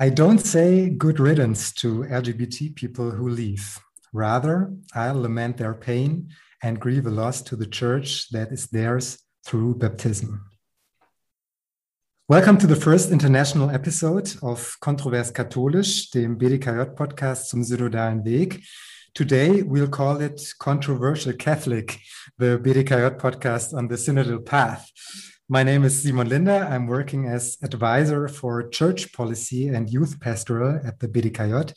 I don't say good riddance to LGBT people who leave. Rather, I lament their pain and grieve a loss to the church that is theirs through baptism. Welcome to the first international episode of Kontrovers Katholisch, dem BDKJ-Podcast zum synodalen Weg. Today, we'll call it Controversial Catholic, the BDKJ podcast on the synodal path. My name is Simon Linder. I'm working as advisor for church policy and youth pastoral at the BDKJ,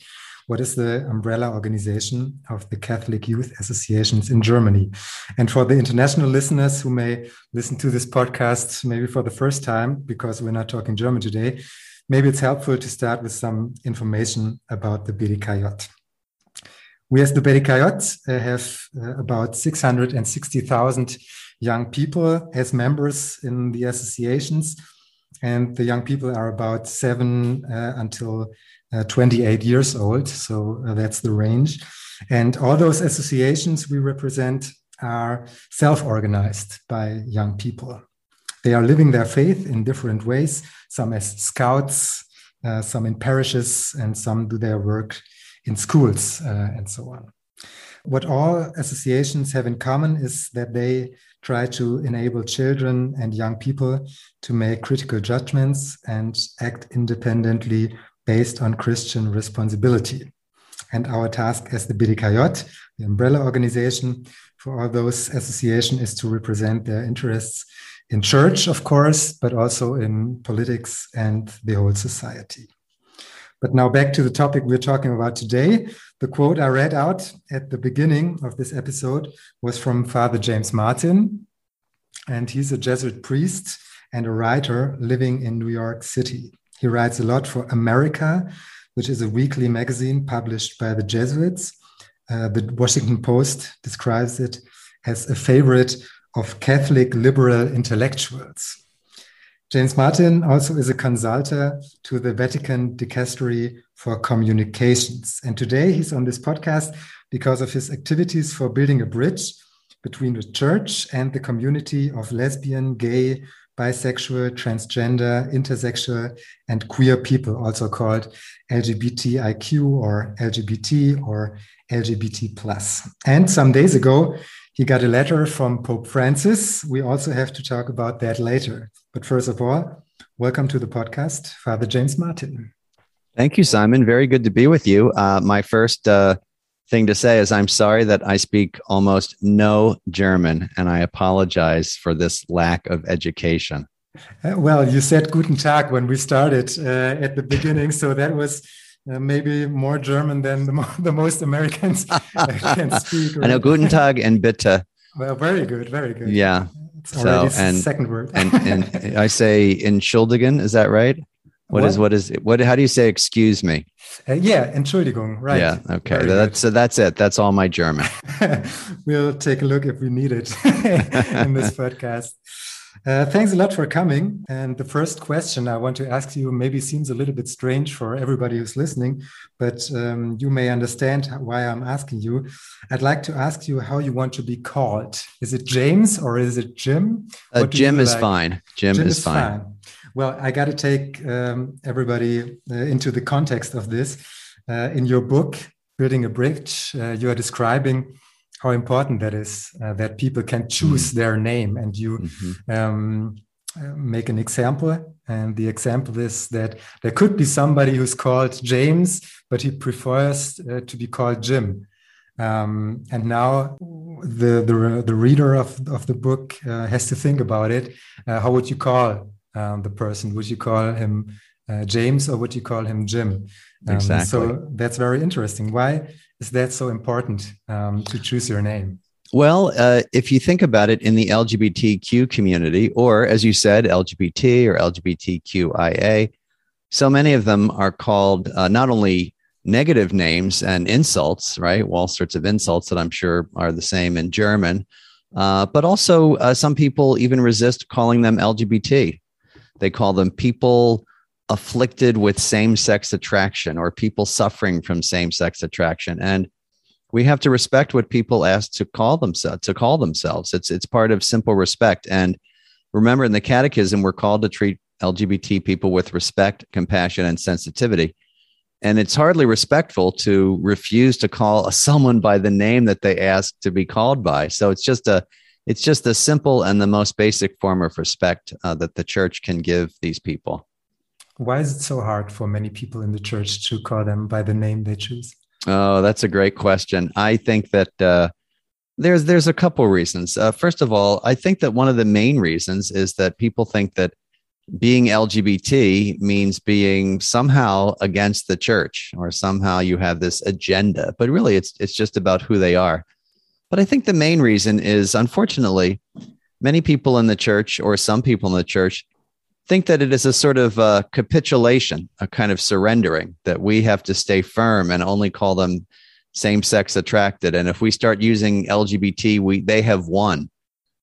what is the umbrella organization of the Catholic Youth Associations in Germany. And for the international listeners who may listen to this podcast maybe for the first time, because we're not talking German today, maybe it's helpful to start with some information about the BDKJ. We as the BDKJ uh, have uh, about 660,000 young people as members in the associations. And the young people are about seven uh, until uh, 28 years old. So uh, that's the range. And all those associations we represent are self organized by young people. They are living their faith in different ways, some as scouts, uh, some in parishes, and some do their work in schools, uh, and so on. What all associations have in common is that they try to enable children and young people to make critical judgments and act independently based on Christian responsibility. And our task as the BDKJ, the umbrella organization for all those associations, is to represent their interests in church, of course, but also in politics and the whole society. But now back to the topic we're talking about today. The quote I read out at the beginning of this episode was from Father James Martin, and he's a Jesuit priest and a writer living in New York City. He writes a lot for America, which is a weekly magazine published by the Jesuits. Uh, the Washington Post describes it as a favorite of Catholic liberal intellectuals. James Martin also is a consultant to the Vatican Dicastery for Communications. And today he's on this podcast because of his activities for building a bridge between the church and the community of lesbian, gay, bisexual, transgender, intersexual, and queer people, also called LGBTIQ or LGBT or LGBT plus. And some days ago, he got a letter from Pope Francis. We also have to talk about that later. But first of all, welcome to the podcast, Father James Martin. Thank you, Simon. Very good to be with you. Uh, my first uh, thing to say is I'm sorry that I speak almost no German, and I apologize for this lack of education. Uh, well, you said Guten Tag when we started uh, at the beginning, so that was uh, maybe more German than the, mo the most Americans can speak. Right? I know Guten Tag and Bitte. Well, very good, very good. Yeah. So and second word. and, and I say Entschuldigen, is that right? What, what is what is what? How do you say excuse me? Uh, yeah, Entschuldigung. Right. Yeah. Okay. Very that's so. That's it. That's all my German. we'll take a look if we need it in this podcast. Uh, thanks a lot for coming. And the first question I want to ask you maybe seems a little bit strange for everybody who's listening, but um, you may understand why I'm asking you. I'd like to ask you how you want to be called. Is it James or is it Jim? Uh, Jim is like? fine. Jim, Jim is, is fine. fine. Well, I got to take um, everybody uh, into the context of this. Uh, in your book, Building a Bridge, uh, you are describing how important that is uh, that people can choose mm. their name. And you mm-hmm. um, uh, make an example. And the example is that there could be somebody who's called james but he prefers uh, to be called jim. Um, and now the, the, the reader of, of the book uh, has to think about it. Uh, how would you call um, the person? Would you call him uh, james or would you call him jim? Um, exactly. so that's very interesting. Why is that so important um, to choose your name? Well, uh, if you think about it in the LGBTQ community, or as you said, LGBT or LGBTQIA, so many of them are called uh, not only negative names and insults, right? All sorts of insults that I'm sure are the same in German, uh, but also uh, some people even resist calling them LGBT. They call them people afflicted with same sex attraction or people suffering from same sex attraction. And we have to respect what people ask to call themselves to call themselves. It's it's part of simple respect. And remember in the catechism, we're called to treat LGBT people with respect, compassion, and sensitivity. And it's hardly respectful to refuse to call someone by the name that they ask to be called by. So it's just a it's just a simple and the most basic form of respect uh, that the church can give these people. Why is it so hard for many people in the church to call them by the name they choose? Oh, that's a great question. I think that uh, there's there's a couple reasons. Uh, first of all, I think that one of the main reasons is that people think that being LGBT means being somehow against the church or somehow you have this agenda. But really, it's it's just about who they are. But I think the main reason is, unfortunately, many people in the church or some people in the church think that it is a sort of uh, capitulation, a kind of surrendering that we have to stay firm and only call them same sex attracted. And if we start using LGBT, we they have won.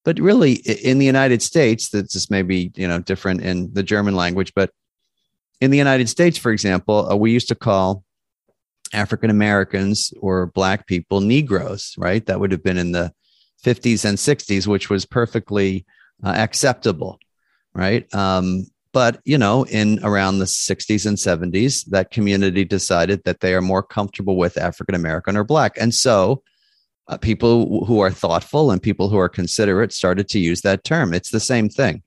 But really, in the United States, this may be you know different in the German language, but in the United States, for example, uh, we used to call African Americans or Black people Negroes, right? That would have been in the 50s and 60s, which was perfectly uh, acceptable, right? Um, but you know, in around the 60s and 70s, that community decided that they are more comfortable with African American or Black, and so uh, people who are thoughtful and people who are considerate started to use that term. It's the same thing.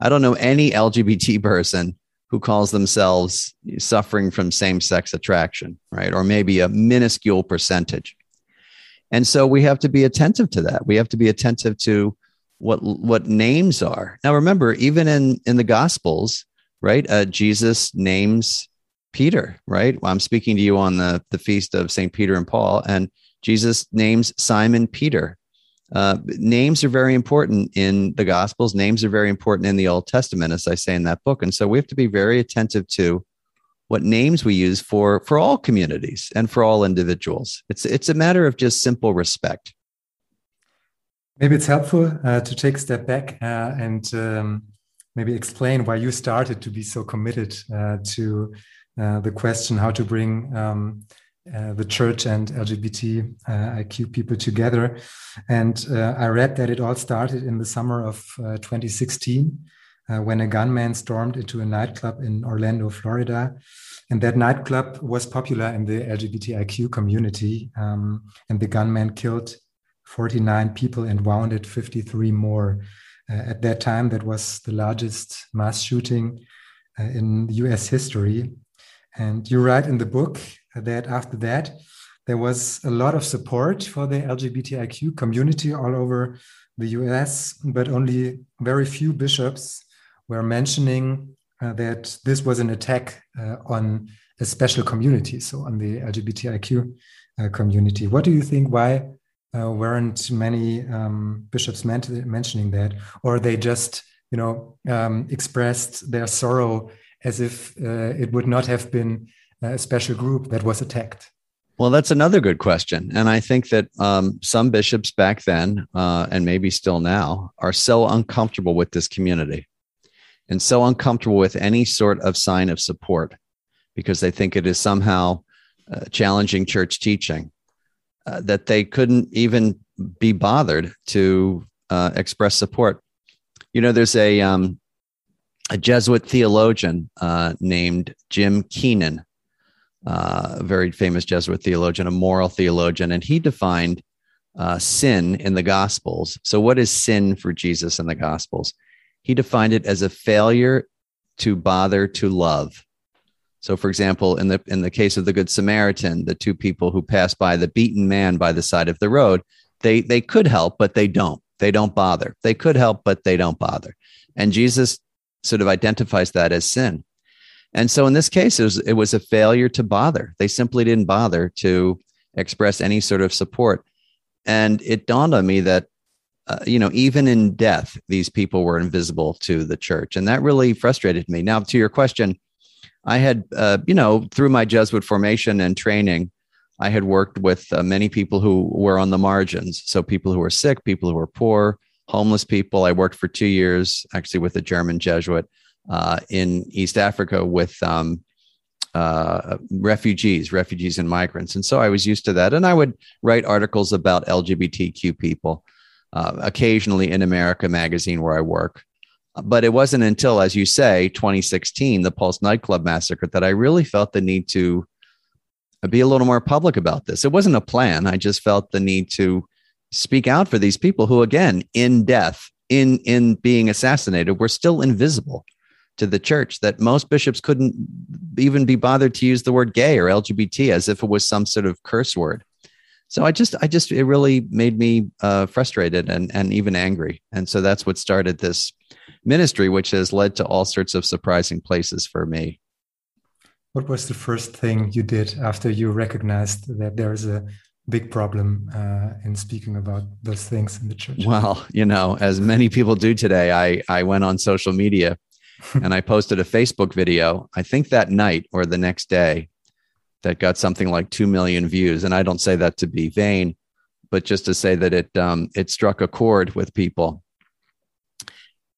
I don't know any LGBT person who calls themselves suffering from same sex attraction, right? Or maybe a minuscule percentage. And so we have to be attentive to that. We have to be attentive to what what names are. Now remember, even in in the Gospels, right? Uh, Jesus names Peter, right? Well, I'm speaking to you on the the feast of Saint Peter and Paul, and Jesus names Simon Peter. Uh, names are very important in the Gospels. Names are very important in the Old Testament, as I say in that book. And so we have to be very attentive to what names we use for for all communities and for all individuals. It's it's a matter of just simple respect. Maybe it's helpful uh, to take a step back uh, and um, maybe explain why you started to be so committed uh, to uh, the question how to bring um, uh, the church and LGBT uh, people together. And I read that it all started in the summer of 2016 when a gunman stormed into a nightclub in Orlando, Florida. And that nightclub was popular in the LGBTIQ community. Um, and the gunman killed 49 people and wounded 53 more. Uh, at that time, that was the largest mass shooting uh, in US history. And you write in the book that after that, there was a lot of support for the LGBTIQ community all over the US, but only very few bishops were mentioning uh, that this was an attack uh, on a special community, so on the LGBTIQ uh, community. What do you think? Why uh, weren't many um, bishops mentioning that, or they just, you know, um, expressed their sorrow as if uh, it would not have been a special group that was attacked? Well, that's another good question. And I think that um, some bishops back then, uh, and maybe still now, are so uncomfortable with this community and so uncomfortable with any sort of sign of support because they think it is somehow uh, challenging church teaching uh, that they couldn't even be bothered to uh, express support. You know, there's a, um, a Jesuit theologian uh, named Jim Keenan uh, a very famous Jesuit theologian, a moral theologian, and he defined uh, sin in the Gospels. So, what is sin for Jesus in the Gospels? He defined it as a failure to bother to love. So, for example, in the in the case of the Good Samaritan, the two people who pass by the beaten man by the side of the road, they they could help, but they don't. They don't bother. They could help, but they don't bother. And Jesus sort of identifies that as sin. And so in this case, it was, it was a failure to bother. They simply didn't bother to express any sort of support. And it dawned on me that, uh, you know, even in death, these people were invisible to the church. And that really frustrated me. Now, to your question, I had, uh, you know, through my Jesuit formation and training, I had worked with uh, many people who were on the margins. So people who were sick, people who were poor, homeless people. I worked for two years actually with a German Jesuit uh, in East Africa with um, uh, refugees, refugees and migrants. And so I was used to that. And I would write articles about LGBTQ people, uh, occasionally in America Magazine, where I work. But it wasn't until, as you say, 2016, the Pulse nightclub massacre, that I really felt the need to be a little more public about this. It wasn't a plan. I just felt the need to speak out for these people who, again, in death, in in being assassinated, were still invisible to the church. That most bishops couldn't even be bothered to use the word gay or LGBT as if it was some sort of curse word. So I just, I just, it really made me uh, frustrated and and even angry. And so that's what started this ministry, which has led to all sorts of surprising places for me. What was the first thing you did after you recognized that there is a big problem uh, in speaking about those things in the church? Well, you know, as many people do today, I I went on social media and I posted a Facebook video. I think that night or the next day that got something like two million views, and I don't say that to be vain, but just to say that it um, it struck a chord with people.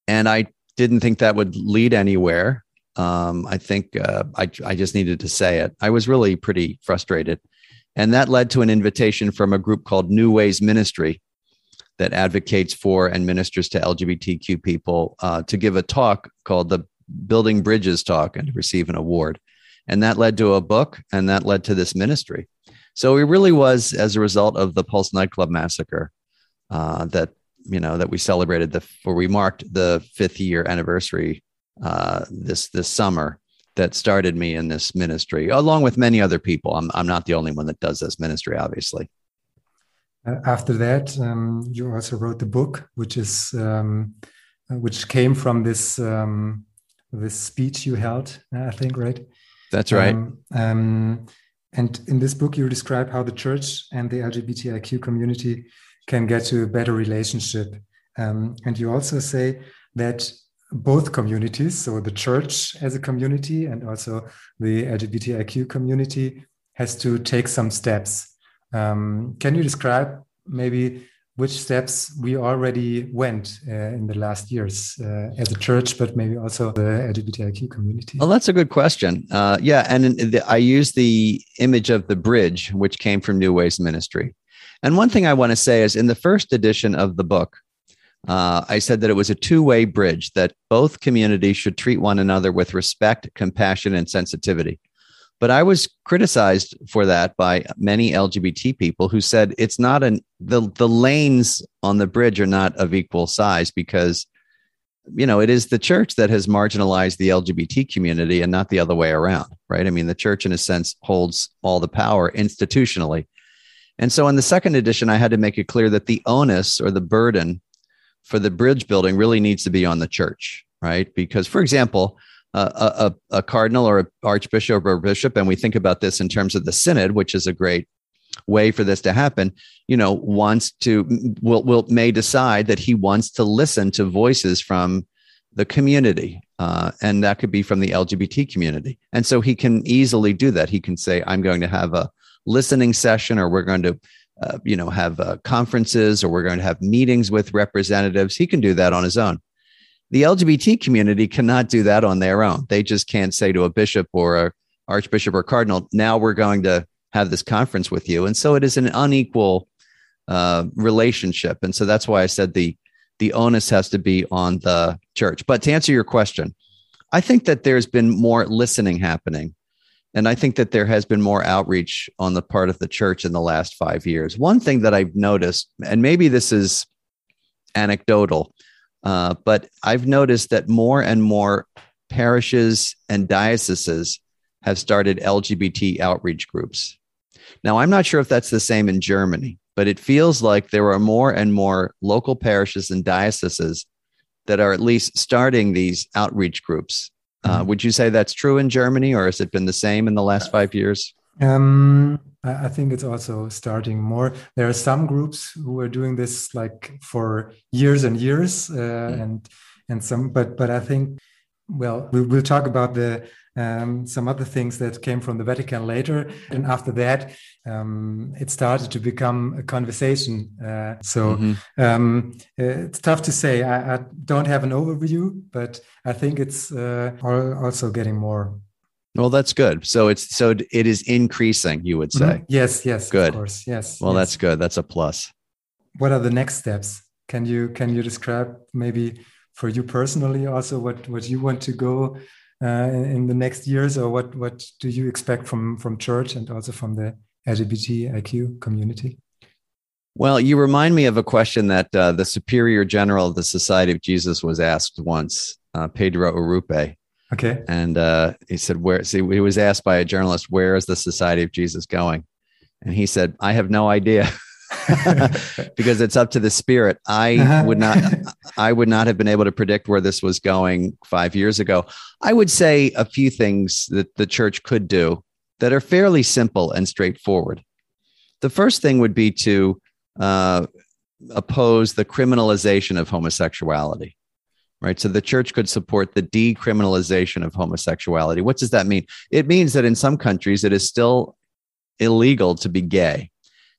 And I didn't think that would lead anywhere. Um, I think uh, I, I just needed to say it. I was really pretty frustrated. And that led to an invitation from a group called New Ways Ministry that advocates for and ministers to LGBTQ people uh, to give a talk called the Building Bridges Talk and to receive an award. And that led to a book and that led to this ministry. So it really was as a result of the Pulse nightclub massacre uh, that, you know, that we celebrated the, where we marked the fifth year anniversary uh, this this summer that started me in this ministry, along with many other people. I'm I'm not the only one that does this ministry, obviously. After that, um, you also wrote the book, which is um, which came from this um, this speech you held, I think, right? That's right. Um, um, and in this book, you describe how the church and the LGBTIQ community can get to a better relationship. Um, and you also say that both communities, so the church as a community and also the LGBTIQ community, has to take some steps. Um, can you describe maybe which steps we already went uh, in the last years uh, as a church, but maybe also the LGBTIQ community? Well, that's a good question. Uh, yeah, and the, I use the image of the bridge, which came from New Ways Ministry. And one thing I want to say is in the first edition of the book, uh, I said that it was a two way bridge, that both communities should treat one another with respect, compassion, and sensitivity. But I was criticized for that by many LGBT people who said it's not an the the lanes on the bridge are not of equal size because you know it is the church that has marginalized the LGBT community and not the other way around, right? I mean, the church in a sense holds all the power institutionally. And so in the second edition, I had to make it clear that the onus or the burden for the bridge building really needs to be on the church, right? Because, for example, uh, a, a cardinal or an archbishop or a bishop, and we think about this in terms of the synod, which is a great way for this to happen you know wants to will will may decide that he wants to listen to voices from the community uh, and that could be from the lgbt community. And so he can easily do that. He can say i'm going to have a listening session or we're going to uh, you know have uh, conferences or we're going to have meetings with representatives. He can do that on his own the lgbt community cannot do that on their own. They just can't say to a bishop or a archbishop or cardinal now we're going to have this conference with you. And so it is an unequal uh, relationship. And so that's why i said the the onus has to be on the church. But to answer your question i think that there's been more listening happening. And I think that there has been more outreach on the part of the church in the last five years. One thing that I've noticed, and maybe this is anecdotal, uh, but I've noticed that more and more parishes and dioceses have started LGBT outreach groups. Now, I'm not sure if that's the same in Germany, but it feels like there are more and more local parishes and dioceses that are at least starting these outreach groups uh, mm-hmm. would you say that's true in Germany, or has it been the same in the last five years? Um, I think it's also starting more. There are some groups who are doing this like for years and years, uh, mm. and and some, but but I think, well, we, will talk about the um, some other things that came from the Vatican later. And after that, um, it started to become a conversation. Uh, so mm-hmm. um, it's tough to say. I, I, don't have an overview, but I think it's uh, also getting more. Well, that's good. So it's so it is increasing. You would say. Mm-hmm. Yes. Yes. Good. Of course. Yes. Well, yes. that's good. That's a plus. What are the next steps? Can you can you describe maybe for you personally, also what what you want to go uh, in the next years, or what what do you expect from from church and also from the LGBTIQ community? Well, you remind me of a question that uh, the Superior General of the Society of Jesus was asked once, uh, Pedro Arrupe. Okay. And uh, he said, "Where?" See, he was asked by a journalist, "Where is the Society of Jesus going?" And he said, "I have no idea." because it's up to the spirit. I uh-huh. would not I would not have been able to predict where this was going 5 years ago. I would say a few things that the church could do that are fairly simple and straightforward. The first thing would be to uh, oppose the criminalization of homosexuality right? So the church could support the decriminalization of homosexuality. What does that mean? It means that in some countries it is still illegal to be gay.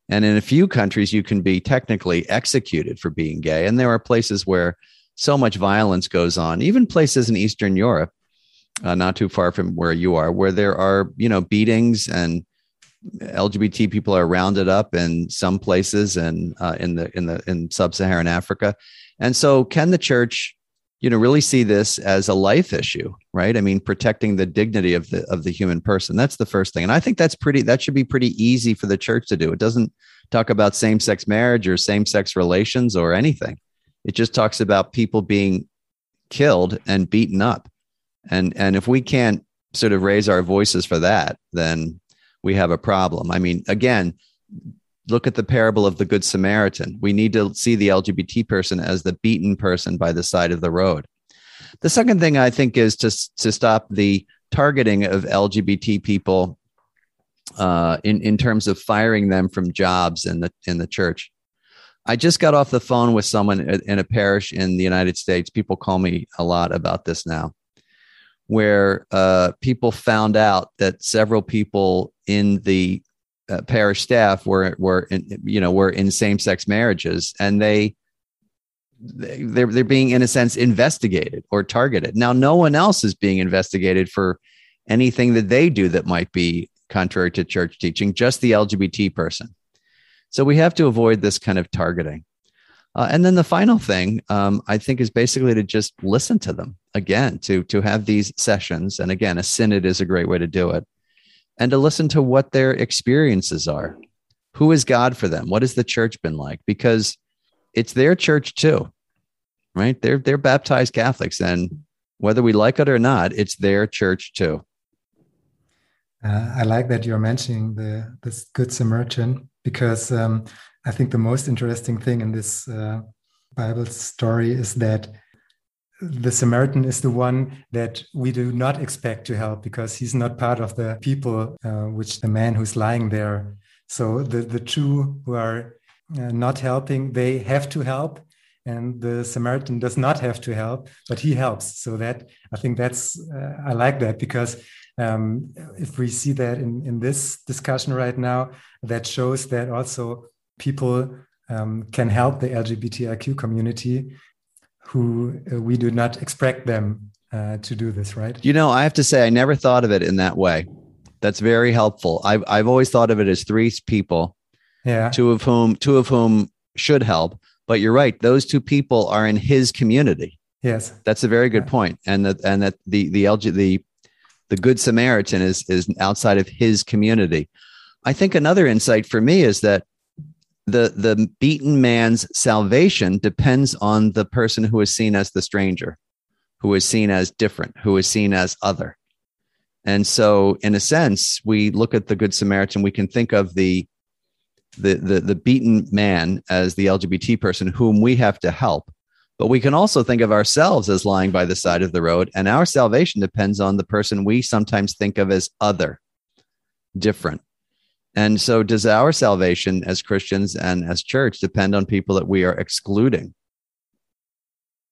And in a few countries, you can be technically executed for being gay. And there are places where so much violence goes on, even places in Eastern Europe, uh, not too far from where you are, where there are, you know, beatings and LGBT people are rounded up in some places and uh, in the in the in sub-Saharan Africa. And so, can the church you know really see this as a life issue right? I mean protecting the dignity of the of the human person. That's the first thing. And i think that's pretty that should be pretty easy for the church to do. It doesn't talk about same-sex marriage or same-sex relations or anything. It just talks about people being killed and beaten up. And and if we can't sort of raise our voices for that then we have a problem. I mean again look at the parable of the Good Samaritan. We need to see the LGBT person as the beaten person by the side of the road. The second thing I think is to, to stop the targeting of LGBT people uh, in, in terms of firing them from jobs in the, in the church. I just got off the phone with someone in a parish in the United States. People call me a lot about this now, where uh, people found out that several people in the uh, parish staff were were in, you know were in same sex marriages, and they they're they're being in a sense investigated or targeted. Now, no one else is being investigated for anything that they do that might be contrary to church teaching. Just the LGBT person. So we have to avoid this kind of targeting. Uh, and then the final thing um, I think is basically to just listen to them again, to to have these sessions. And again, a synod is a great way to do it and to listen to what their experiences are. Who is God for them? What has the church been like? Because it's their church too, right? They're they're baptized Catholics, and whether we like it or not, it's their church too. Uh, I like that you're mentioning the this Good Samaritan because um, I think the most interesting thing in this uh, Bible story is that the Samaritan is the one that we do not expect to help because he's not part of the people, uh, which the man who's lying there. So the, the two who are uh, not helping, they have to help. And the Samaritan does not have to help, but he helps. So that I think that's, uh, I like that because um, if we see that in, in this discussion right now, that shows that also people um, can help the LGBTIQ community who uh, we do not expect them uh, to do this, right? You know, I have to say, I never thought of it in that way. That's very helpful. I've I've always thought of it as three people, yeah, two of whom two of whom should help. But you're right; those two people are in his community. Yes, that's a very good yeah. point. And that and that the the LG the the Good Samaritan is is outside of his community. I think another insight for me is that the the beaten man's salvation depends on the person who is seen as the stranger who is seen as different who is seen as other. And so in a sense we look at the good samaritan we can think of the the the, the beaten man as the lgbt person whom we have to help but we can also think of ourselves as lying by the side of the road and our salvation depends on the person we sometimes think of as other different and so, does our salvation as Christians and as church depend on people that we are excluding?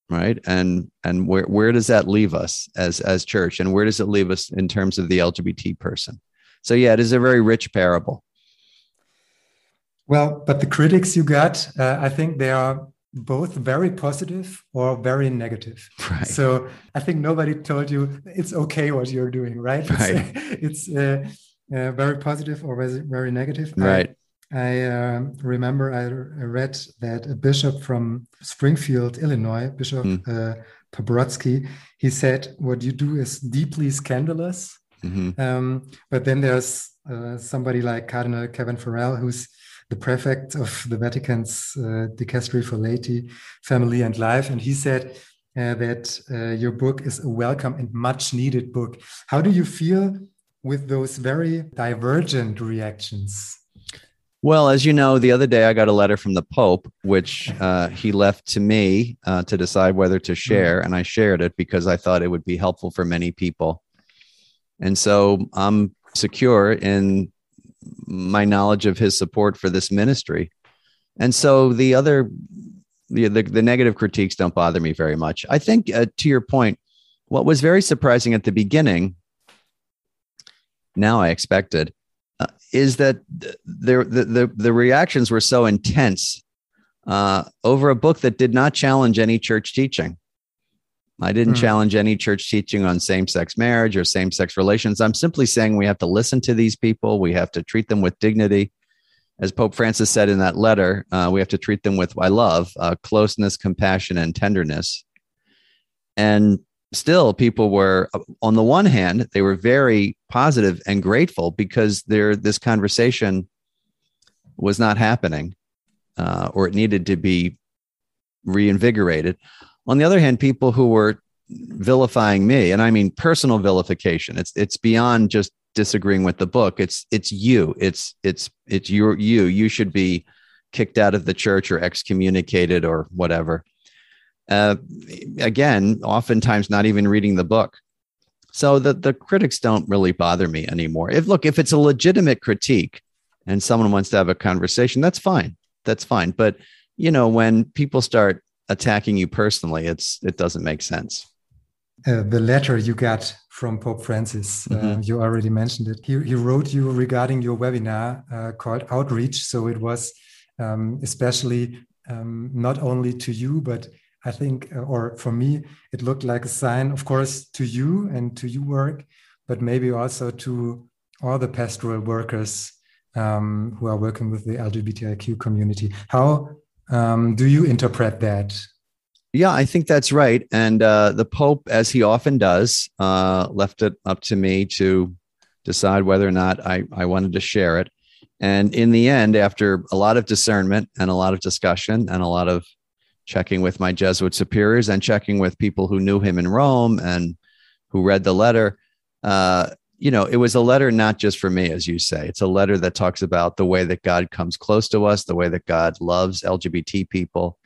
Right, and and where where does that leave us as as church, and where does it leave us in terms of the LGBT person? So, yeah, it is a very rich parable. Well, but the critics you got, uh, I think they are both very positive or very negative. Right. So I think nobody told you it's okay what you're doing, right? Right. It's, it's uh, uh, very positive or very, very negative. Right. I, I uh, remember I read that a bishop from Springfield, Illinois, Bishop mm. uh, Paprocki. He said, What you do is deeply scandalous. Mm-hmm. Um, but then there's uh, somebody like Cardinal Kevin Farrell, who's the prefect of the Vatican's uh, Dicastery for Laity, Family and Life. And he said uh, that uh, your book is a welcome and much needed book. How do you feel with those very divergent reactions? Well, as you know, the other day I got a letter from the Pope, which uh, he left to me uh, to decide whether to share, and I shared it because I thought it would be helpful for many people. And so I'm secure in my knowledge of his support for this ministry. And so the other, the, the, the negative critiques don't bother me very much. I think, uh, to your point, what was very surprising at the beginning, now I expected, uh, is that the, the, the, the reactions were so intense uh, over a book that did not challenge any church teaching. I didn't mm. challenge any church teaching on same sex marriage or same sex relations. I'm simply saying we have to listen to these people. We have to treat them with dignity. As Pope Francis said in that letter, uh, we have to treat them with, I love, uh, closeness, compassion, and tenderness. And still, people were, on the one hand, they were very positive and grateful because there, this conversation was not happening uh, or it needed to be reinvigorated. On the other hand, people who were vilifying me, and I mean personal vilification. It's it's beyond just disagreeing with the book. It's it's you. It's it's it's your you. You should be kicked out of the church or excommunicated or whatever. Uh, again, oftentimes not even reading the book. So the the critics don't really bother me anymore. If look, if it's a legitimate critique and someone wants to have a conversation, that's fine. That's fine. But you know, when people start attacking you personally, it's it doesn't make sense. Uh, the letter you got from Pope Francis, uh, mm-hmm. uh, you already mentioned it. He, he wrote you regarding your webinar uh, called Outreach. So it was um, especially um, not only to you, but I think, uh, or for me, it looked like a sign, of course, to you and to your work, but maybe also to all the pastoral workers um, who are working with the LGBTIQ community. How um, do you interpret that? Yeah, I think that's right. And uh, the Pope, as he often does, uh, left it up to me to decide whether or not I, I wanted to share it. And in the end, after a lot of discernment and a lot of discussion and a lot of checking with my Jesuit superiors and checking with people who knew him in Rome and who read the letter, uh, you know, it was a letter not just for me, as you say. It's a letter that talks about the way that God comes close to us, the way that God loves LGBT people.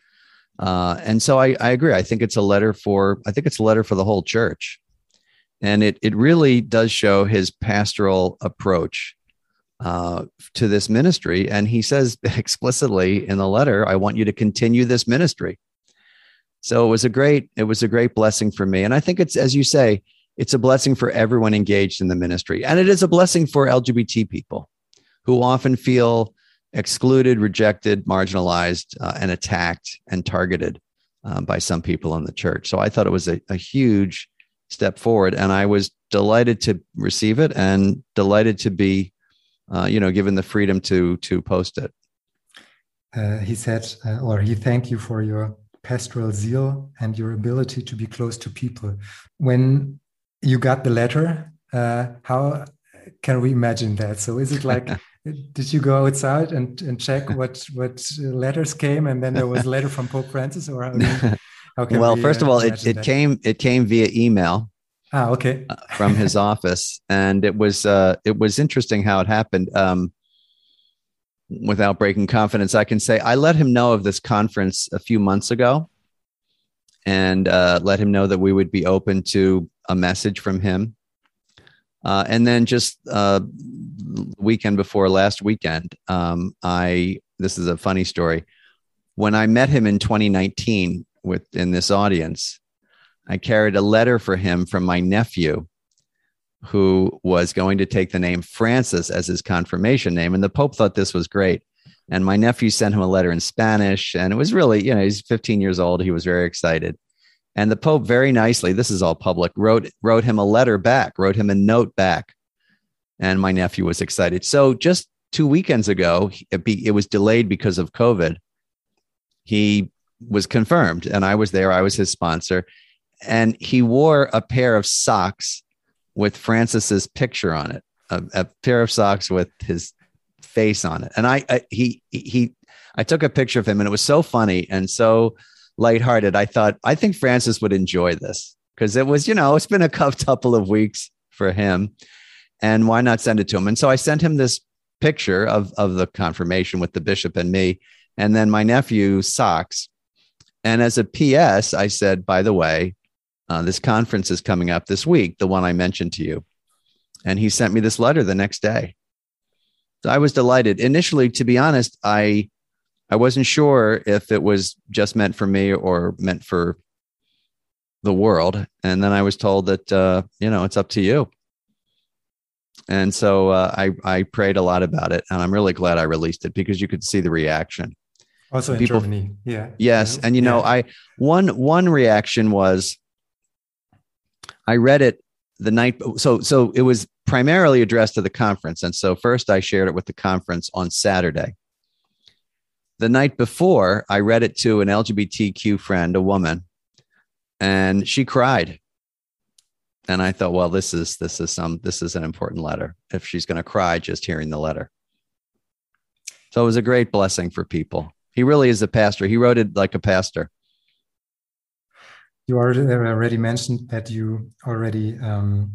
Uh, and so I, I agree. I think it's a letter for I think it's a letter for the whole church, and it it really does show his pastoral approach uh, to this ministry. And he says explicitly in the letter, "I want you to continue this ministry." So it was a great it was a great blessing for me, and I think it's as you say it's a blessing for everyone engaged in the ministry. And it is a blessing for LGBT people who often feel excluded, rejected, marginalized, uh, and attacked and targeted uh, by some people in the church. So I thought it was a, a, huge step forward. And I was delighted to receive it and delighted to be, uh, you know, given the freedom to, to post it. Uh, he said, uh, or he thanked you for your pastoral zeal and your ability to be close to people. When you got the letter. Uh, how can we imagine that? So is it like, did you go outside and, and check what what letters came, and then there was a letter from Pope Francis, or how, how well, we, first of all, it, it came it came via email. Ah, okay. uh, from his office, and it was uh, it was interesting how it happened. Um, without breaking confidence, I can say I let him know of this conference a few months ago, and uh, let him know that we would be open to a message from him. Uh, and then just uh, weekend before last weekend, um, I this is a funny story. When I met him in 2019 with in this audience, I carried a letter for him from my nephew, who was going to take the name Francis as his confirmation name, and the Pope thought this was great. And my nephew sent him a letter in Spanish, and it was really, you know, he's 15 years old. He was very excited. And the Pope very nicely, this is all public, wrote wrote him a letter back, wrote him a note back. And my nephew was excited. So just two weekends ago, it, be, it was delayed because of COVID. He was confirmed, and I was there. I was his sponsor. And he wore a pair of socks with Francis's picture on it, a, a pair of socks with his face on it. And I, I, he he I took a picture of him, and it was so funny and so lighthearted. I thought I think Francis would enjoy this because it was you know it's been a couple of weeks for him, and why not send it to him? And so I sent him this picture of of the confirmation with the bishop and me, and then my nephew socks. And as a PS, I said, by the way, uh, this conference is coming up this week, the one I mentioned to you. And he sent me this letter the next day. So I was delighted. Initially, to be honest, I I wasn't sure if it was just meant for me or meant for the world. And then I was told that uh, you know it's up to you. And so uh, I I prayed a lot about it, and I'm really glad I released it because you could see the reaction. Also in People, Germany, yeah. Yes, and you know, yeah. I one one reaction was I read it the night so so it was primarily addressed to the conference and so first I shared it with the conference on Saturday. The night before, I read it to an LGBTQ friend, a woman, and she cried. And I thought, well, this is this is some this is an important letter. If she's going to cry just hearing the letter. So it was a great blessing for people. He really is a pastor. He wrote it like a pastor you already, already mentioned that you already um,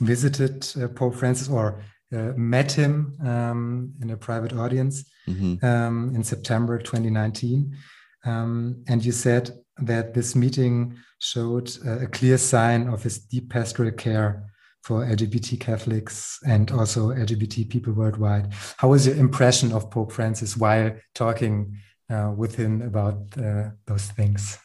visited uh, Pope Francis or uh, met him um, in a private audience mm-hmm. um, in September 2019. Um, and you said that this meeting showed uh, a clear sign of his deep pastoral care for LGBT Catholics and also LGBT people worldwide. How was your impression of Pope Francis while talking uh, with him about uh, those things?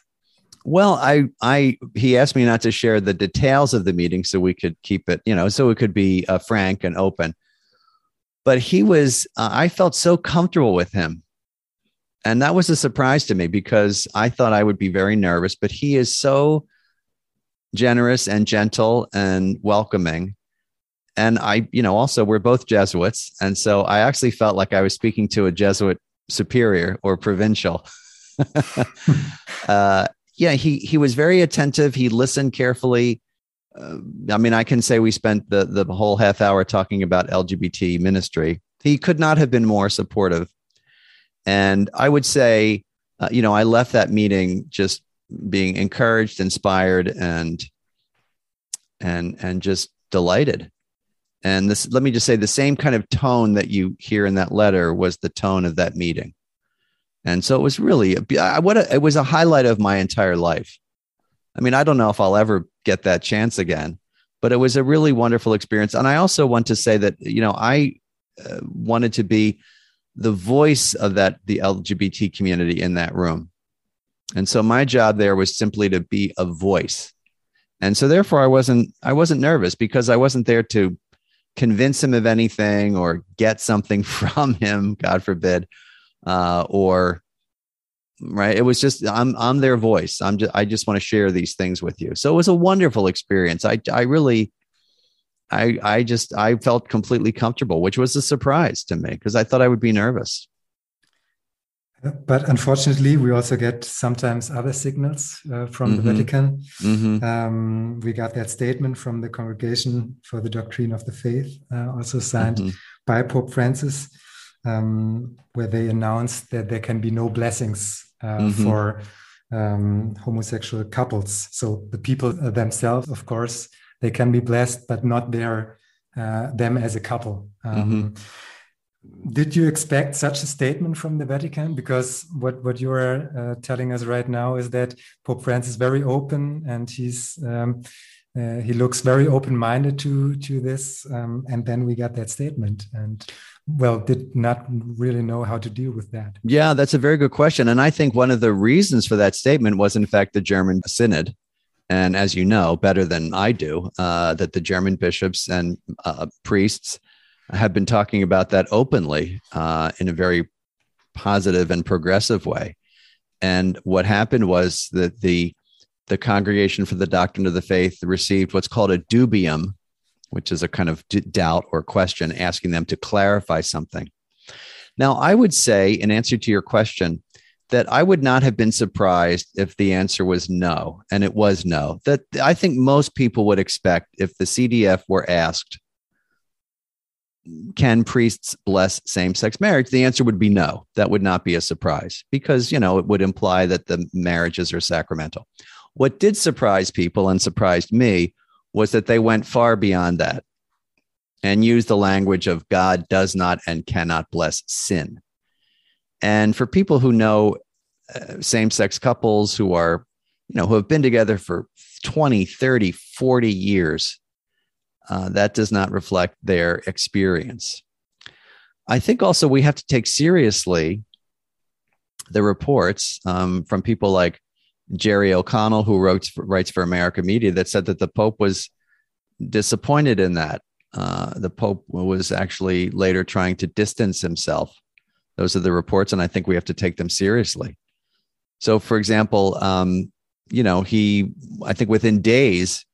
Well, I, I, he asked me not to share the details of the meeting so we could keep it, you know, so it could be uh, frank and open. But he was, uh, I felt so comfortable with him. And that was a surprise to me because I thought I would be very nervous, but he is so generous and gentle and welcoming. And I, you know, also we're both Jesuits. And so I actually felt like I was speaking to a Jesuit superior or provincial. uh, yeah, he he was very attentive. He listened carefully. Uh, I mean, I can say we spent the the whole half hour talking about LGBT ministry. He could not have been more supportive. And I would say, uh, you know, I left that meeting just being encouraged, inspired, and and and just delighted. And this, let me just say, the same kind of tone that you hear in that letter was the tone of that meeting. And so it was really what a, it was a highlight of my entire life. I mean, I don't know if I'll ever get that chance again, but it was a really wonderful experience. And I also want to say that you know I uh, wanted to be the voice of that the LGBT community in that room. And so my job there was simply to be a voice. And so therefore I wasn't I wasn't nervous because I wasn't there to convince him of anything or get something from him, God forbid uh, or right? It was just i'm i'm their voice. I'm just i just want to share these things with you. So it was a wonderful experience. I i really i i just i felt completely comfortable which was a surprise to me because i thought i would be nervous. But unfortunately we also get sometimes other signals uh, from mm-hmm. the vatican. Mm-hmm. um, we got that statement from the congregation for the doctrine of the faith uh, also signed mm-hmm. by pope francis um, where they announced that there can be no blessings uh, mm-hmm. for um, homosexual couples. So the people themselves, of course, they can be blessed, but not their uh, them as a couple. Um, mm-hmm. Did you expect such a statement from the Vatican? Because what what you are uh, telling us right now is that Pope Francis is very open and he's um, uh, he looks very open-minded to to this um, and then we got that statement and well did not really know how to deal with that. Yeah that's a very good question. And i think one of the reasons for that statement was in fact the german synod. And as you know better than i do uh, that the german bishops and uh, priests have been talking about that openly uh, in a very positive and progressive way. And what happened was that the the congregation for the doctrine of the faith received what's called a dubium which is a kind of doubt or question, asking them to clarify something. Now, I would say, in answer to your question, that I would not have been surprised if the answer was no, and it was no. That I think most people would expect if the CDF were asked, can priests bless same sex marriage? The answer would be no. That would not be a surprise because, you know, it would imply that the marriages are sacramental. What did surprise people and surprised me was that they went far beyond that and used the language of God does not and cannot bless sin. And for people who know uh, same sex couples who are, you know, who have been together for 20, 30, 40 years, uh, that does not reflect their experience. I think also we have to take seriously the reports um, from people like Jerry O'Connell, who wrote, writes for America Media, that said that the Pope was disappointed in that. Uh, the Pope was actually later trying to distance himself. Those are the reports, and I think we have to take them seriously. So, for example, um, you know, he, I think within days,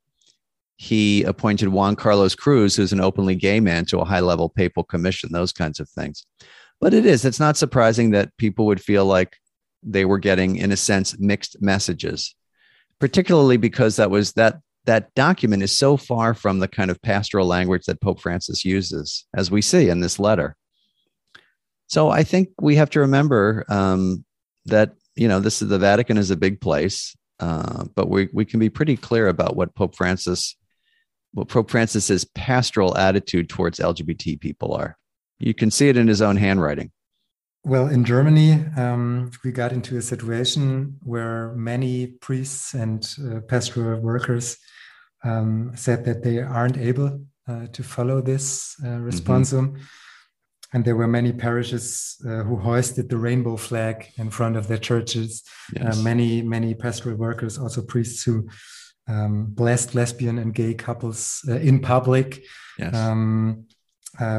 he appointed Juan Carlos Cruz, who's an openly gay man, to a high level papal commission, those kinds of things. But it is, it's not surprising that people would feel like they were getting, in a sense, mixed messages, particularly because that was that that document is so far from the kind of pastoral language that Pope Francis uses, as we see in this letter. So I think we have to remember um, that you know this is the Vatican is a big place, uh, but we we can be pretty clear about what Pope Francis what Pope Francis's pastoral attitude towards LGBT people are. You can see it in his own handwriting. Well, in Germany, um, we got into a situation where many priests and uh, pastoral workers um, said that they aren't able uh, to follow this uh, mm-hmm. responsum. Mm-hmm. And there were many parishes uh, who hoisted the rainbow flag in front of their churches. Uh, yes. many, many pastoral workers, also priests who um, blessed lesbian and gay couples uh, in public. Yes. Um,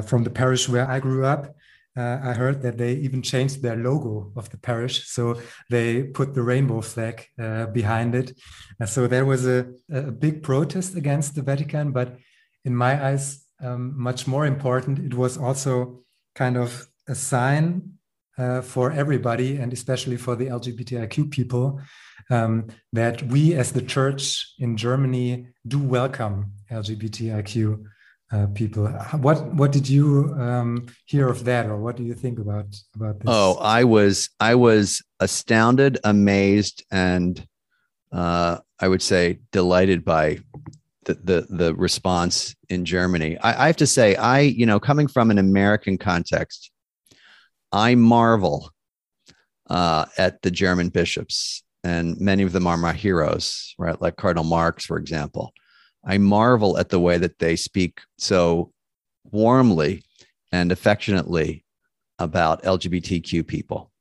from the parish where I grew up, uh, I heard that they even changed their logo of the parish. So they put the rainbow flag uh, behind it. Uh, so there was a, a, big protest against the Vatican. But in my eyes, um, much more important, it was also kind of a sign uh, for everybody, and especially for the LGBTIQ people, um, that we as the church in Germany do welcome LGBTIQ uh, people. What what did you um, hear of that, or what do you think about about this? Oh, I was I was astounded, amazed, and uh, I would say delighted by the, the the response in Germany. I, I have to say, I you know, coming from an American context, I marvel uh, at the German bishops and many of them are my heroes, right? Like Cardinal Marx, for example. I marvel at the way that they speak so warmly and affectionately about LGBTQ people.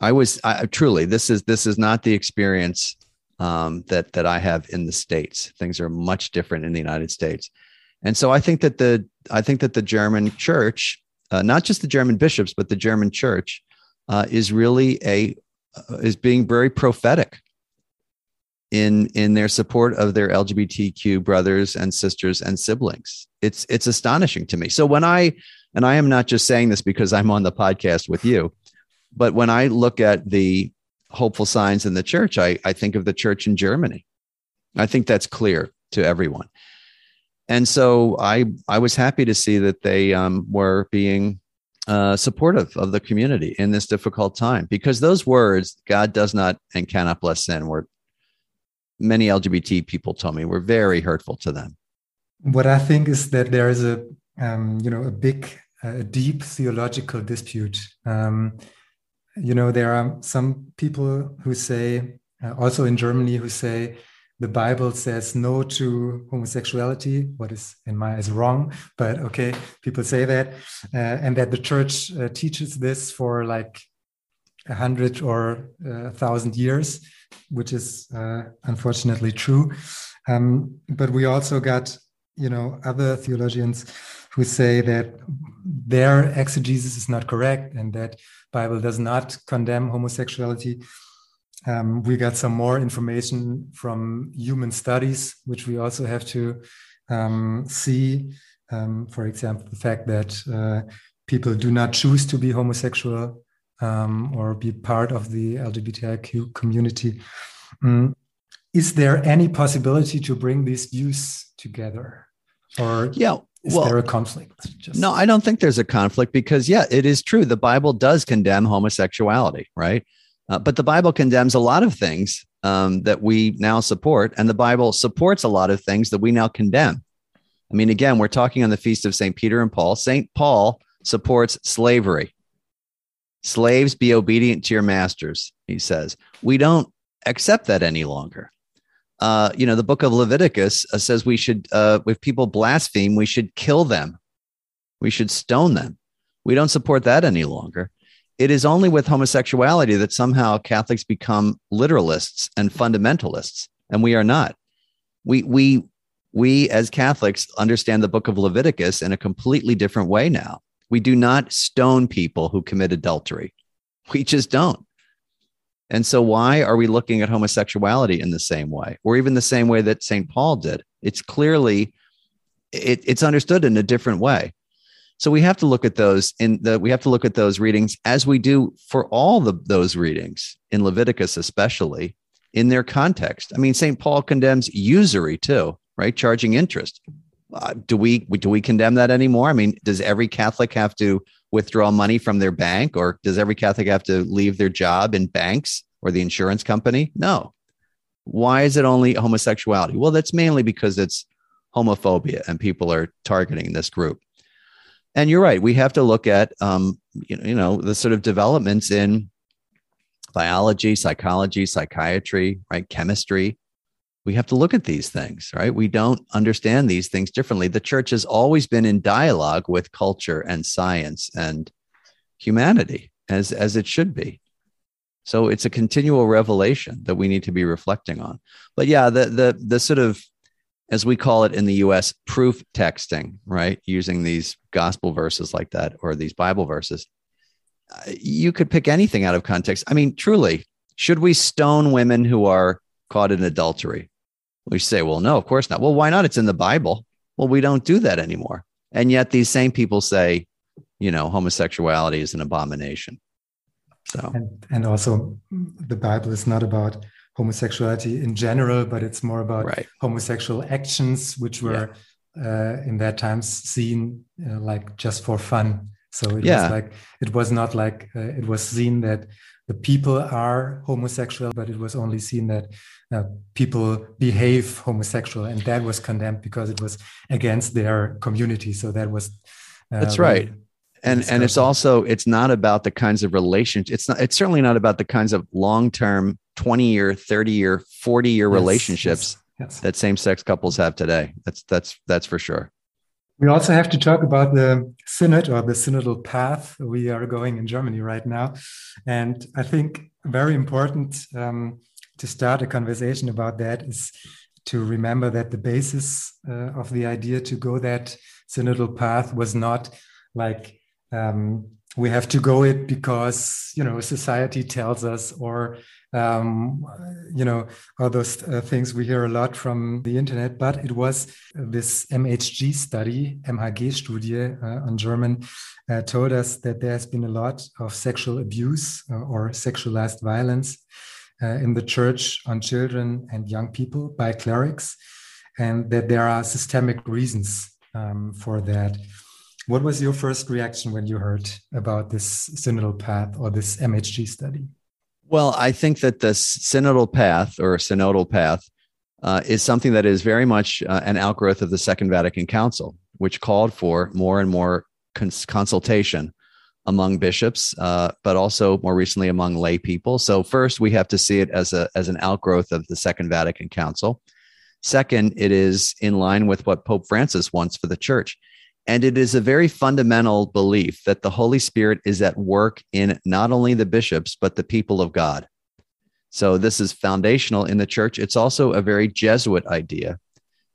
I was I, truly this is this is not the experience um, that that I have in the states. Things are much different in the United States, and so I think that the I think that the German Church, uh, not just the German bishops, but the German Church, uh, is really a uh, is being very prophetic in in their support of their LGBTQ brothers and sisters and siblings. It's it's astonishing to me. So when I and I am not just saying this because I'm on the podcast with you, but when I look at the hopeful signs in the church, I, I think of the church in Germany. I think that's clear to everyone. And so I I was happy to see that they um, were being uh, supportive of the community in this difficult time because those words, God does not and cannot bless sin, were many LGBT people told me were very hurtful to them. What I think is that there is a, um, you know, a big, uh, deep theological dispute. Um, you know, there are some people who say, uh, also in Germany, who say the Bible says no to homosexuality, what is in my eyes wrong, but okay, people say that, uh, and that the church uh, teaches this for like a hundred or a thousand years, which is uh, unfortunately true. Um, but we also got, you know, other theologians who say that their exegesis is not correct and that Bible does not condemn homosexuality um, we got some more information from human studies, which we also have to um, see. Um, for example, the fact that uh, people do not choose to be homosexual um, or be part of the LGBTIQ community. Mm, is there any possibility to bring these views together? Or yeah, is well, there a conflict? Just... No, I don't think there's a conflict because, yeah, it is true. The Bible does condemn homosexuality, right? Uh, but the Bible condemns a lot of things um, that we now support, and the Bible supports a lot of things that we now condemn. I mean, again, we're talking on the feast of St. Peter and Paul. St. Paul supports slavery. Slaves, be obedient to your masters, he says. We don't accept that any longer. Uh, you know, the book of Leviticus uh, says we should, uh, if people blaspheme, we should kill them. We should stone them. We don't support that any longer. It is only with homosexuality that somehow Catholics become literalists and fundamentalists, and we are not. We we we as Catholics understand the book of Leviticus in a completely different way now. We do not stone people who commit adultery. We just don't. And so, why are we looking at homosexuality in the same way, or even the same way that St. Paul did? It's clearly it, it's understood in a different way. So we have to look at those in the we have to look at those readings as we do for all the those readings in Leviticus, especially in their context. I mean, St. Paul condemns usury too, right? Charging interest. Uh, do we do we condemn that anymore? I mean, does every Catholic have to withdraw money from their bank, or does every Catholic have to leave their job in banks or the insurance company? No. Why is it only homosexuality? Well, that's mainly because it's homophobia, and people are targeting this group. And you're right. We have to look at um, you know the sort of developments in biology, psychology, psychiatry, right, chemistry. We have to look at these things, right? We don't understand these things differently. The church has always been in dialogue with culture and science and humanity, as as it should be. So it's a continual revelation that we need to be reflecting on. But yeah, the the the sort of as we call it in the US, proof texting, right? Using these gospel verses like that or these Bible verses. Uh, you could pick anything out of context. I mean, truly, should we stone women who are caught in adultery? We say, well, no, of course not. Well, why not? It's in the Bible. Well, we don't do that anymore. And yet these same people say, you know, homosexuality is an abomination. So, and, and also the Bible is not about homosexuality in general, but it's more about right. homosexual actions, which were yeah. uh, in that times seen uh, like just for fun. So it yeah. was like it was not like uh, it was seen that the people are homosexual, but it was only seen that uh, people behave homosexual, and that was condemned because it was against their community. So that was uh, that's right. and and it's also it's not about the kinds of relations. It's not. It's certainly not about the kinds of long term 20 year, 30 year, 40 year yes, relationships yes, yes. that same sex couples have today. That's that's that's for sure. We also have to talk about the synod or the synodal path we are going in Germany right now. And I think very important um, to start a conversation about that is to remember that the basis uh, of the idea to go that synodal path was not like um, we have to go it because you know society tells us or um, you know, all those uh, things we hear a lot from the internet. But it was this MHG study, MHG-Studie uh, on German, uh, told us that there has been a lot of sexual abuse uh, or sexualized violence uh, in the church on children and young people by clerics, and that there are systemic reasons um, for that. What was your first reaction when you heard about this synodal path or this MHG study? Well, I think that the synodal path or synodal path uh, is something that is very much uh, an outgrowth of the Second Vatican Council, which called for more and more cons- consultation among bishops, uh, but also more recently among lay people. So, first, we have to see it as a as an outgrowth of the Second Vatican Council. Second, it is in line with what Pope Francis wants for the Church. And it is a very fundamental belief that the Holy Spirit is at work in not only the bishops, but the people of God. So this is foundational in the church. It's also a very Jesuit idea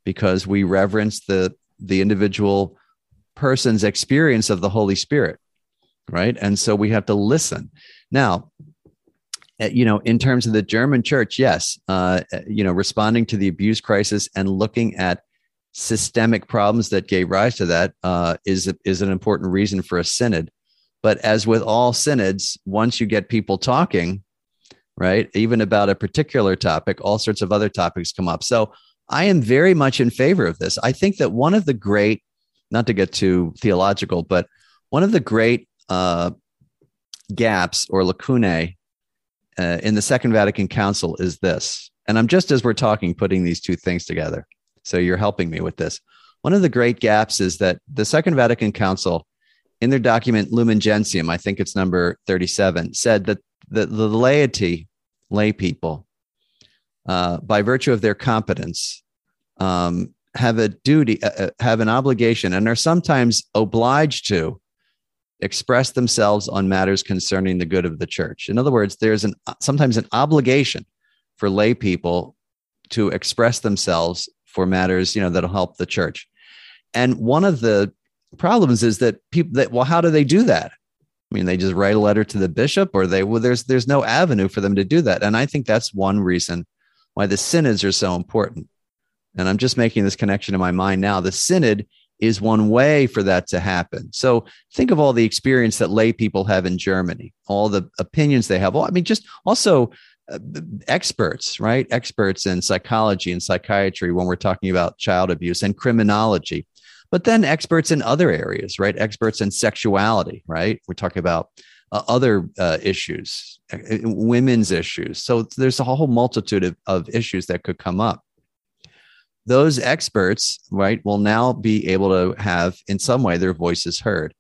because we reverence the, the individual person's experience of the Holy Spirit, right? And so we have to listen. Now, eh, you know, in terms of the German church, yes, uh, eh, you know, responding to the abuse crisis and looking at systemic problems that gave rise to that uh, is is an important reason for a synod. But as with all synods, once you get people talking, right, even about a particular topic, all sorts of other topics come up. So I am very much in favor of this. I think that one of the great, not to get too theological, but one of the great uh, gaps or lacunae uh, in the Second Vatican Council is this. And I'm just as we're talking, putting these two things together. So you're helping me with this. One of the great gaps is that the Second Vatican Council, in their document Lumen Gentium, I think it's number 37, said that the, the laity, lay people, uh, by virtue of their competence, um, have a duty, uh, uh, have an obligation, and are sometimes obliged to express themselves on matters concerning the good of the church. In other words, there's an sometimes an obligation for lay people to express themselves for matters, you know, that'll help the church. And one of the problems is that people that well, how do they do that? I mean, they just write a letter to the bishop, or they well, there's there's no avenue for them to do that. And I think that's one reason why the synods are so important. And I'm just making this connection in my mind now. The synod is one way for that to happen. So think of all the experience that lay people have in Germany, all the opinions they have. I mean, just also experts, right? Experts in psychology and psychiatry when we're talking about child abuse and criminology, but then experts in other areas, right? Experts in sexuality, right? We're talking about uh, other uh, issues, uh, women's issues. So there's a whole multitude of, of issues that could come up those experts, right, will now be able to have, in some way, their voices heard.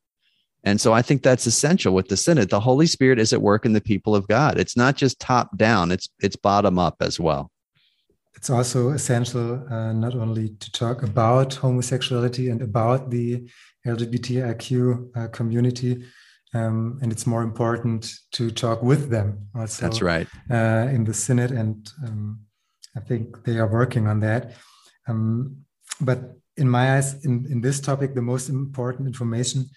And so I think that's essential with the synod. The Holy Spirit is at work in the people of God. It's not just top down; it's it's bottom up as well. It's also essential uh, not only to talk about homosexuality and about the LGBTIQ uh, community, um, and it's more important to talk with them. Also, that's right. Uh, in the synod, and um, I think they are working on that. Um, but in my eyes, in, in this topic, the most important information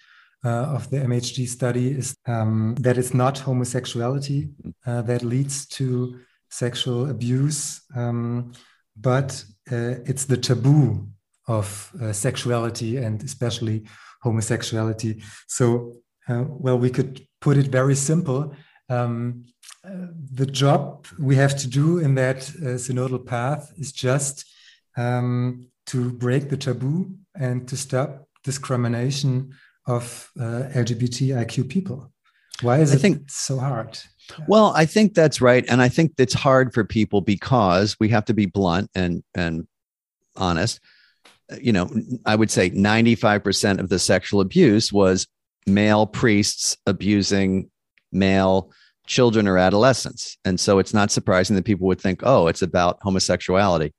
uh, of the MHG study is um, that it's not homosexuality uh, that leads to sexual abuse, um, but uh, it's the taboo of uh, sexuality and especially homosexuality. So, uh, well, we could put it very simple. Um, uh, the job we have to do in that synodal path is just um, to break the taboo and to stop discrimination of uh, LGBTIQ people. Why is I it think, so hard? Well, I think that's right, and I think it's hard for people because we have to be blunt and and honest. You know, I would say ninety five percent of the sexual abuse was male priests abusing male children or adolescents, and so it's not surprising that people would think, "Oh, it's about homosexuality."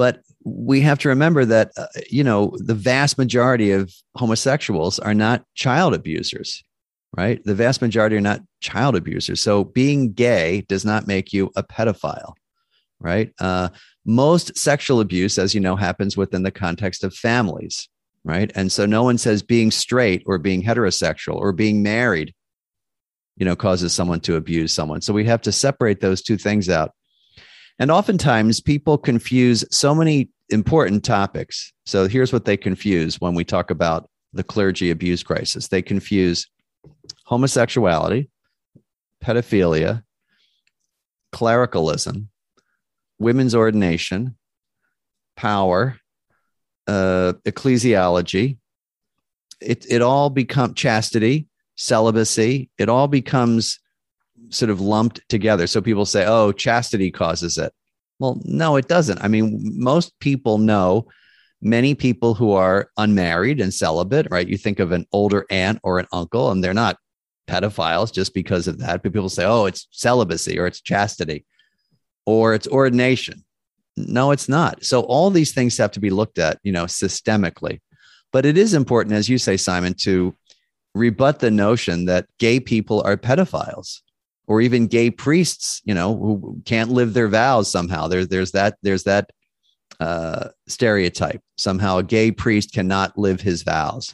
But we have to remember that, uh, you know, the vast majority of homosexuals are not child abusers, right? The vast majority are not child abusers. So being gay does not make you a pedophile, right? Uh, most sexual abuse, as you know, happens within the context of families, right? And so no one says being straight or being heterosexual or being married, you know, causes someone to abuse someone. So we have to separate those two things out. And oftentimes people confuse so many important topics. So here's what they confuse when we talk about the clergy abuse crisis they confuse homosexuality, pedophilia, clericalism, women's ordination, power, uh, ecclesiology. It, it all becomes chastity, celibacy. It all becomes sort of lumped together. So people say, oh, chastity causes it. Well, no, it doesn't. I mean, most people know many people who are unmarried and celibate, right? You think of an older aunt or an uncle, and they're not pedophiles just because of that. But people say, oh, it's celibacy or it's chastity or it's ordination. No, it's not. So all these things have to be looked at, you know, systemically. But it is important, as you say, Simon, to rebut the notion that gay people are pedophiles or even gay priests, you know, who can't live their vows somehow. There's there's that there's that uh, stereotype. Somehow a gay priest cannot live his vows,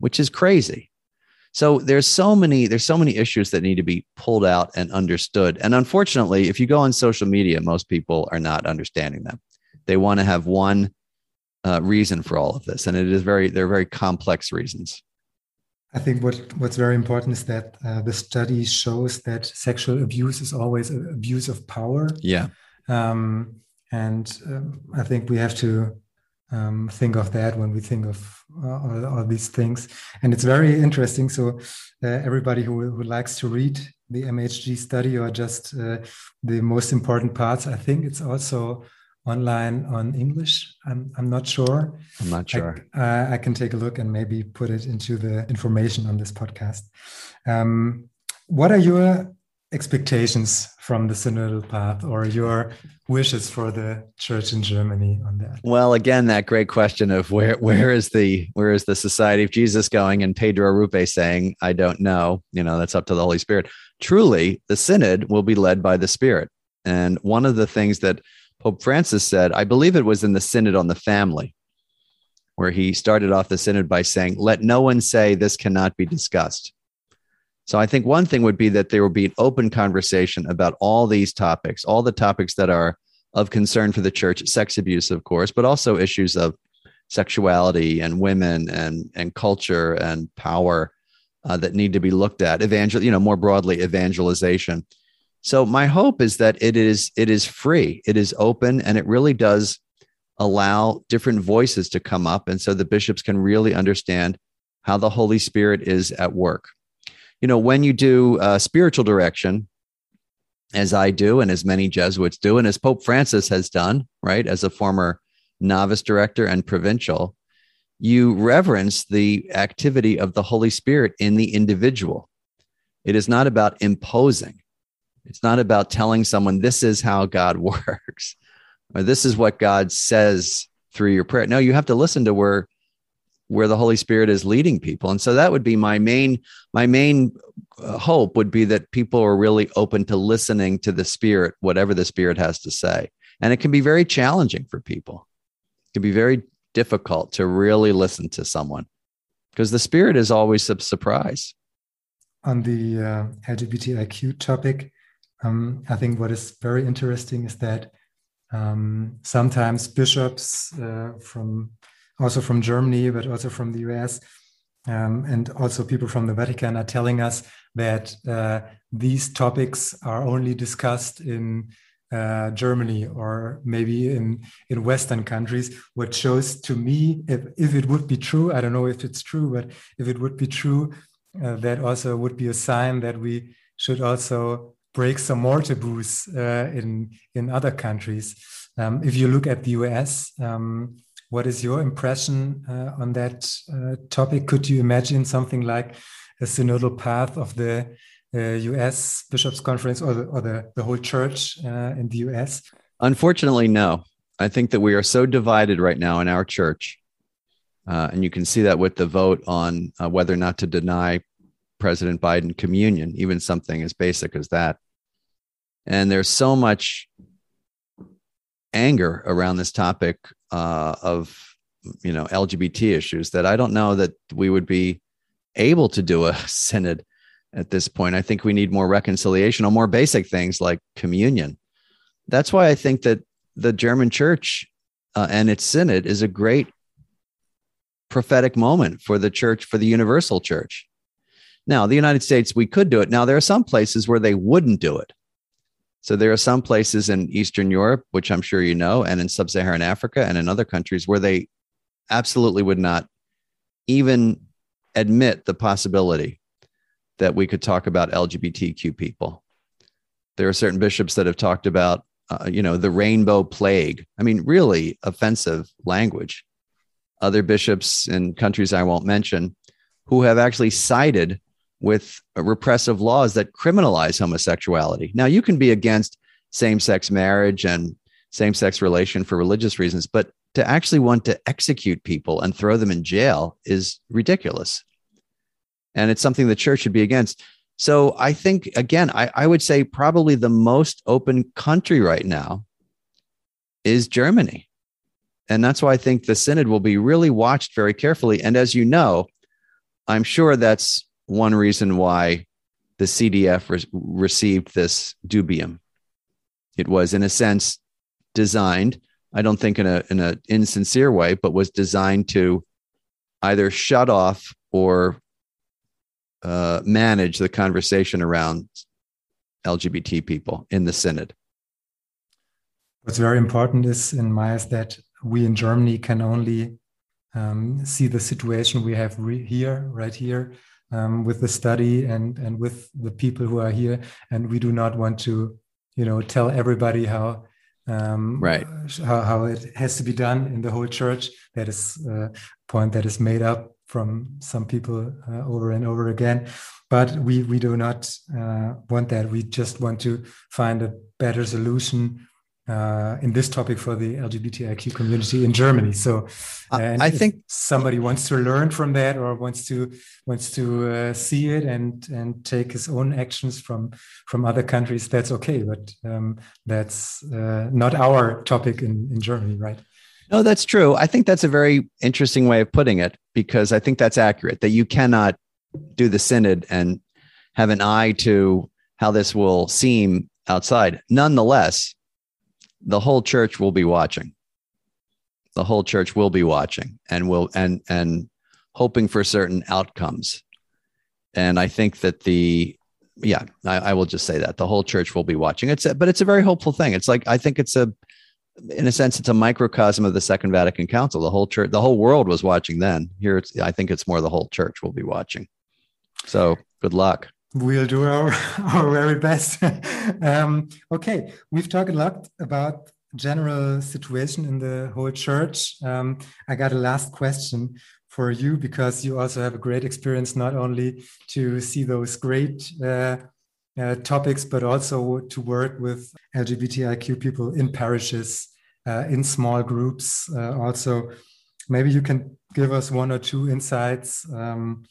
which is crazy. So there's so many there's so many issues that need to be pulled out and understood. And unfortunately, if you go on social media, most people are not understanding them. They want to have one uh, reason for all of this, and it is very they're very complex reasons. I think what what's very important is that uh, the study shows that sexual abuse is always abuse of power. Yeah. Um, and um, I think we have to um, think of that when we think of uh, all, all, these things. And it's very interesting. So uh, everybody who, who likes to read the MHG study or just uh, the most important parts, I think it's also online on English. I'm, I'm not sure. I'm not sure. I, uh, I can take a look and maybe put it into the information on this podcast. Um, what are your expectations from the synodal path or your wishes for the church in Germany on that? Well, again, that great question of where where is the where is the Society of Jesus going? And Pedro Arrupe saying, I don't know. You know, that's up to the Holy Spirit. Truly, the synod will be led by the Spirit. And one of the things that Pope Francis said, I believe it was in the Synod on the Family, where he started off the synod by saying, Let no one say this cannot be discussed. So I think one thing would be that there will be an open conversation about all these topics, all the topics that are of concern for the church, sex abuse, of course, but also issues of sexuality and women and and culture and power uh, that need to be looked at. Evangel, you know, more broadly, evangelization. So my hope is that it is it is free, it is open, and it really does allow different voices to come up, and so the bishops can really understand how the Holy Spirit is at work you know, when you do uh, spiritual direction, as I do, and as many Jesuits do, and as Pope Francis has done, right, as a former novice director and provincial, you reverence the activity of the Holy Spirit in the individual. It is not about imposing. It's not about telling someone this is how God works or this is what God says through your prayer. No, you have to listen to where where the holy spirit is leading people. And so that would be my main my main uh, hope would be that people are really open to listening to the spirit whatever the spirit has to say. And it can be very challenging for people. It can be very difficult to really listen to someone because the spirit is always a surprise. On the uh, lgbtiq topic um, i think what is very interesting is that um, sometimes bishops uh, from also from Germany, but also from the US, um, and also people from the Vatican are telling us that uh, these topics are only discussed in uh, Germany or maybe in, in Western countries, what shows to me, if, if it would be true, I don't know if it's true, but if it would be true, uh, that also would be a sign that we should also break some more taboos uh, in, in other countries. Um, if you look at the US, um, what is your impression uh, on that uh, topic? Could you imagine something like a synodal path of the uh, US Bishops' Conference or the, or the, the whole church uh, in the US? Unfortunately, no. I think that we are so divided right now in our church. Uh, and you can see that with the vote on uh, whether or not to deny President Biden communion, even something as basic as that. And there's so much anger around this topic uh, of you know LGBT issues that I don't know that we would be able to do a synod at this point. I think we need more reconciliation on more basic things like communion. That's why I think that the German church uh, and its synod is a great prophetic moment for the church, for the universal church. Now, the United States, we could do it. Now, there are some places where they wouldn't do it. So there are some places in Eastern Europe, which I'm sure you know, and in sub Saharan Africa and in other countries where they absolutely would not even admit the possibility that we could talk about LGBTQ people. There are certain bishops that have talked about, uh, you know, the rainbow plague. I mean, really offensive language. Other bishops in countries I won't mention who have actually sided with repressive laws that criminalize homosexuality. Now, you can be against same sex marriage and same sex relation for religious reasons, but to actually want to execute people and throw them in jail is ridiculous. And it's something the church should be against. So I think, again, I, I would say probably the most open country right now is Germany. And that's why I think the synod will be really watched very carefully. And as you know, I'm sure that's one reason why the CDF re- received this dubium. It was, in a sense, designed. I don't think in a in an insincere way, but was designed to either shut off or uh, manage the conversation around LGBT people in the synod. What's very important is, in my eyes, that we in Germany can only um, see the situation we have here, right here, um, with the study and and with the people who are here, and we do not want to, you know, tell everybody how um, right how, how it has to be done in the whole church. That is a point that is made up from some people uh, over and over again. But we we do not uh, want that. We just want to find a better solution uh, in this topic for the LGBTIQ community in Germany. So, I think somebody wants to learn from that or wants to wants to uh, see it and and take his own actions from from other countries. That's okay, but um, that's uh, not our topic in in Germany, right? No, that's true. I think that's a very interesting way of putting it because I think that's accurate. That you cannot do the synod and have an eye to how this will seem outside. Nonetheless the whole church will be watching. The whole church will be watching and will and and hoping for certain outcomes. And I think that the yeah, I, I will just say that the whole church will be watching. It's a, but it's a very hopeful thing. It's like I think it's a in a sense it's a microcosm of the Second Vatican Council. The whole church, the whole world was watching then. Here, it's I think it's more the whole church will be watching. So good luck we'll do our, our very best. um, okay, we've talked a lot about general situation in the whole church. Um, I got a last question for you because you also have a great experience not only to see those great uh, uh, topics, but also to work with LGBTIQ people in parishes, uh, in small groups. Uh, also, maybe you can give us one or two insights. Um,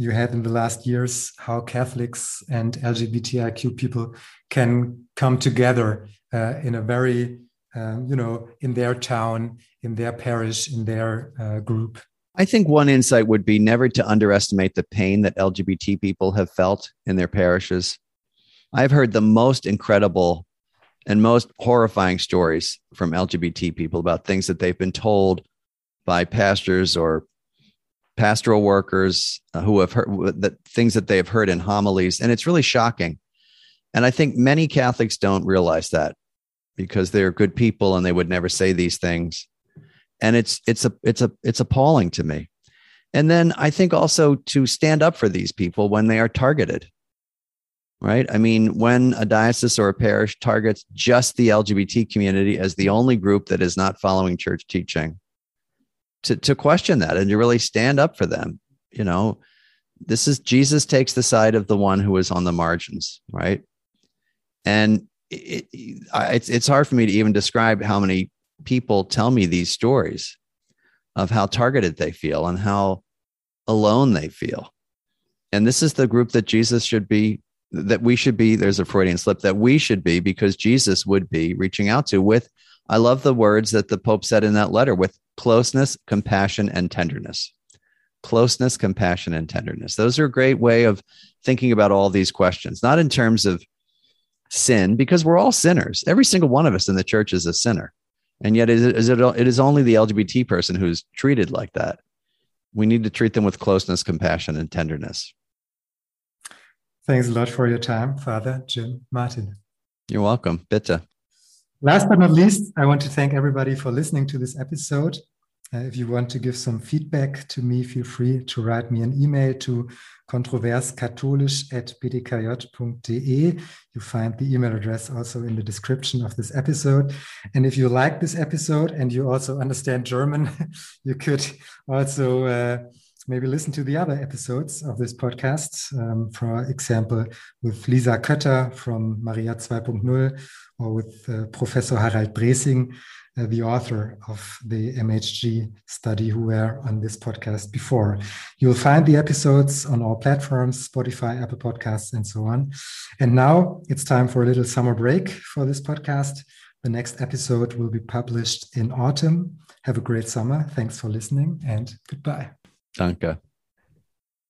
you had in the last years, how Catholics and LGBTIQ people can come together uh, in a very, uh, you know, in their town, in their parish, in their uh, group. I think one insight would be never to underestimate the pain that LGBT people have felt in their parishes. I've heard the most incredible and most horrifying stories from LGBT people about things that they've been told by pastors or pastoral workers uh, who have heard the things that they have heard in homilies, and it's really shocking. And I think many Catholics don't realize that because they're good people and they would never say these things. And it's it's a it's a it's appalling to me. And then I think also to stand up for these people when they are targeted. Right? I mean, when a diocese or a parish targets just the LGBT community as the only group that is not following church teaching, to to question that and to really stand up for them you know? This is jesus takes the side of the one who is on the margins right? And it, it, it's it's hard for me to even describe how many people tell me these stories of how targeted they feel and how alone they feel. And this is the group that jesus should be that we should be there's a freudian slip that we should be because jesus would be reaching out to with i love the words that the pope said in that letter with closeness, compassion, and tenderness. Closeness, compassion, and tenderness. Those are a great way of thinking about all these questions, not in terms of sin, because we're all sinners. Every single one of us in the church is a sinner. And yet, it is, it is only the LGBT person who's treated like that. We need to treat them with closeness, compassion, and tenderness. Thanks a lot for your time, Father Jim Martin. You're welcome. Bitte. Last but not least, I want to thank everybody for listening to this episode. Uh, if you want to give some feedback to me, feel free to write me an email to kontroverskatholisch at bdkj.de. You find the email address also in the description of this episode. And if you like this episode and you also understand German, you could also uh, maybe listen to the other episodes of this podcast. Um, for example, with Lisa Kötter from Maria 2.0 or with uh, Professor Harald Dreßing, uh, the author of the MHG study, who were on this podcast before. You'll find the episodes on all platforms Spotify, Apple Podcasts, and so on. And now it's time for a little summer break for this podcast. The next episode will be published in autumn. Have a great summer. Thanks for listening and goodbye. Danke.